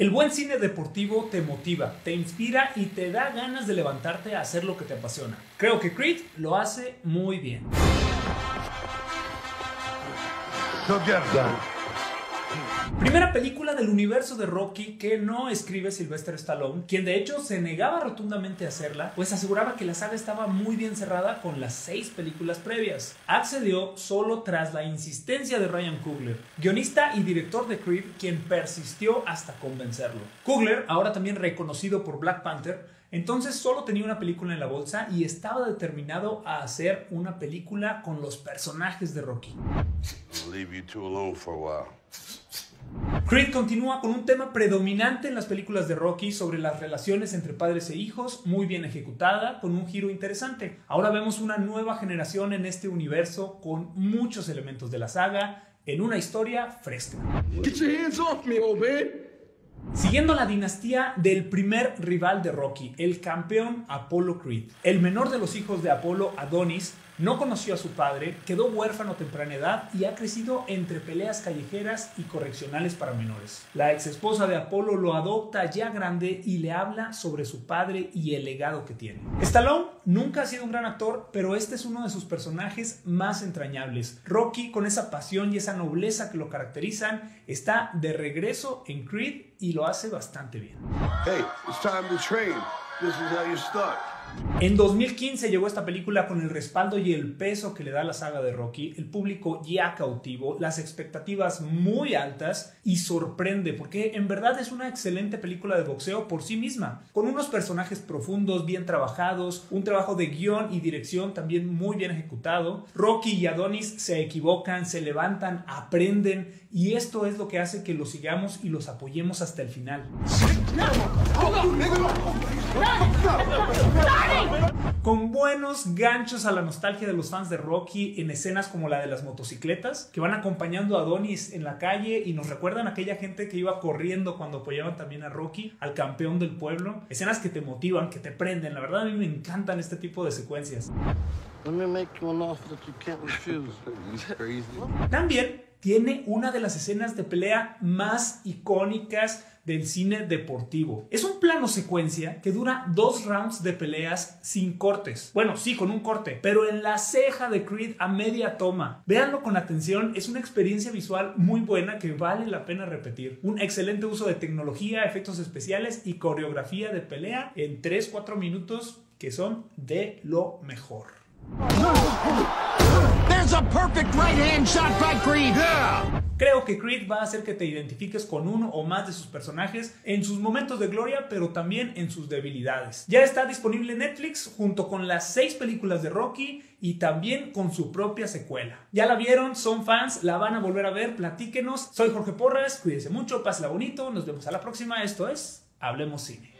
El buen cine deportivo te motiva, te inspira y te da ganas de levantarte a hacer lo que te apasiona. Creo que Creed lo hace muy bien. Primera película del universo de Rocky que no escribe Sylvester Stallone, quien de hecho se negaba rotundamente a hacerla, pues aseguraba que la saga estaba muy bien cerrada con las seis películas previas. Accedió solo tras la insistencia de Ryan Coogler, guionista y director de Creed, quien persistió hasta convencerlo. Coogler, ahora también reconocido por Black Panther, entonces solo tenía una película en la bolsa y estaba determinado a hacer una película con los personajes de Rocky. Creed continúa con un tema predominante en las películas de Rocky sobre las relaciones entre padres e hijos, muy bien ejecutada, con un giro interesante. Ahora vemos una nueva generación en este universo con muchos elementos de la saga, en una historia fresca. Siguiendo la dinastía del primer rival de Rocky, el campeón Apollo Creed. El menor de los hijos de Apolo, Adonis, no conoció a su padre, quedó huérfano a temprana edad y ha crecido entre peleas callejeras y correccionales para menores. La ex esposa de Apolo lo adopta ya grande y le habla sobre su padre y el legado que tiene. Stallone nunca ha sido un gran actor, pero este es uno de sus personajes más entrañables. Rocky, con esa pasión y esa nobleza que lo caracterizan, está de regreso en Creed y lo hace bastante bien. Hey, it's time to train. This is how you. En 2015 llegó esta película con el respaldo y el peso que le da la saga de Rocky, el público ya cautivo, las expectativas muy altas y sorprende porque en verdad es una excelente película de boxeo por sí misma, con unos personajes profundos, bien trabajados, un trabajo de guion y dirección también muy bien ejecutado. Rocky y Adonis se equivocan, se levantan, aprenden y esto es lo que hace que los sigamos y los apoyemos hasta el final. Con buenos ganchos a la nostalgia de los fans de Rocky en escenas como la de las motocicletas, que van acompañando a Adonis en la calle y nos recuerdan a aquella gente que iba corriendo cuando apoyaban también a Rocky, al campeón del pueblo. Escenas que te motivan, que te prenden. La verdad a mí me encantan este tipo de secuencias. También tiene una de las escenas de pelea más icónicas del cine deportivo. Es un plano secuencia que dura dos rounds de peleas sin cortes. Bueno, sí, con un corte, pero en la ceja de Creed a media toma. Véanlo con atención, es una experiencia visual muy buena que vale la pena repetir. Un excelente uso de tecnología, efectos especiales y coreografía de pelea en 3-4 minutos que son de lo mejor. Creo que Creed va a hacer que te identifiques con uno o más de sus personajes en sus momentos de gloria, pero también en sus debilidades. Ya está disponible Netflix junto con las seis películas de Rocky y también con su propia secuela. ¿Ya la vieron? ¿Son fans? ¿La van a volver a ver? Platíquenos. Soy Jorge Porras, cuídense mucho, pásela bonito, nos vemos a la próxima. Esto es Hablemos Cine.